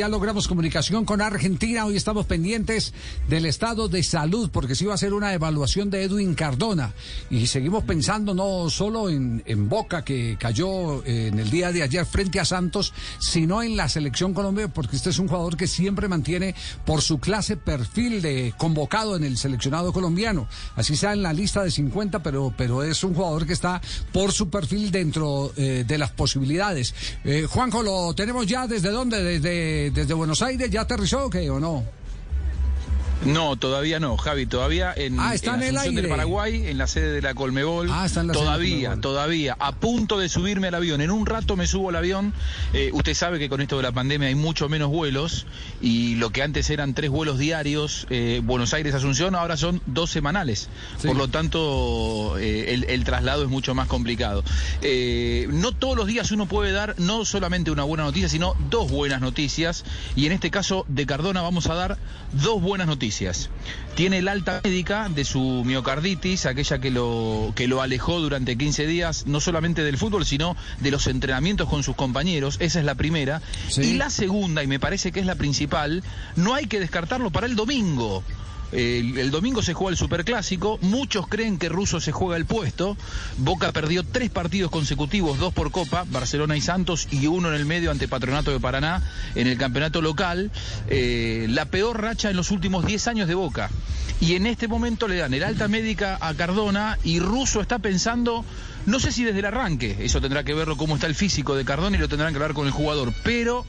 Ya logramos comunicación con Argentina. Hoy estamos pendientes del estado de salud porque se iba a hacer una evaluación de Edwin Cardona. Y seguimos pensando no solo en, en Boca, que cayó eh, en el día de ayer frente a Santos, sino en la selección Colombia, porque este es un jugador que siempre mantiene por su clase perfil de convocado en el seleccionado colombiano. Así sea en la lista de 50, pero, pero es un jugador que está por su perfil dentro eh, de las posibilidades. Eh, Juanjo, ¿lo tenemos ya desde dónde? Desde desde Buenos Aires ya aterrizó o qué o no? No, todavía no, Javi, todavía en, ah, está en, en el aire. del Paraguay, en la sede de la Colmebol. Ah, está en la todavía, sede todavía, a punto de subirme al avión. En un rato me subo al avión. Eh, usted sabe que con esto de la pandemia hay mucho menos vuelos y lo que antes eran tres vuelos diarios, eh, Buenos Aires-Asunción, ahora son dos semanales. Sí. Por lo tanto, eh, el, el, traslado es mucho más complicado. Eh, no todos los días uno puede dar no solamente una buena noticia, sino dos buenas noticias. Y en este caso de Cardona vamos a dar dos buenas noticias. Tiene el alta médica de su miocarditis, aquella que lo, que lo alejó durante 15 días, no solamente del fútbol, sino de los entrenamientos con sus compañeros. Esa es la primera. Sí. Y la segunda, y me parece que es la principal, no hay que descartarlo para el domingo. El, domingo se juega el Superclásico, muchos creen que Russo se juega el puesto, Boca perdió tres partidos consecutivos, dos por Copa, Barcelona y Santos, y uno en el medio ante Patronato de Paraná en el campeonato local, eh, la peor racha en los últimos 10 años de Boca. Y en este momento le dan el alta médica a Cardona y Russo está pensando, no sé si desde el arranque, eso tendrá que verlo cómo está el físico de Cardona y lo tendrán que hablar con el jugador, pero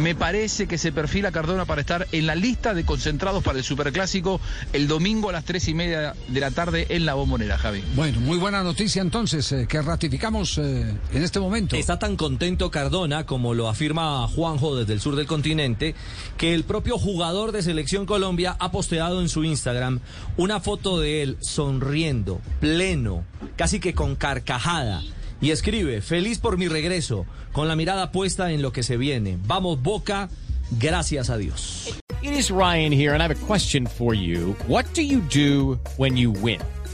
me parece que se perfila Cardona para estar en la lista de concentrados para el Superclásico el domingo a las tres y media de la tarde en la bombonera, Javi. Bueno, muy buena noticia entonces, eh, que ratificamos eh, en este momento. Está tan contento Cardona, como lo afirma Juanjo desde el sur del continente, que el propio jugador de Selección Colombia ha posteado en su Instagram una foto de él sonriendo, pleno, casi que con carcajada. Y escribe, feliz por mi regreso, con la mirada puesta en lo que se viene. Vamos, Boca, gracias a Dios. It is Ryan here, and I have a question for you. What do you do when you win?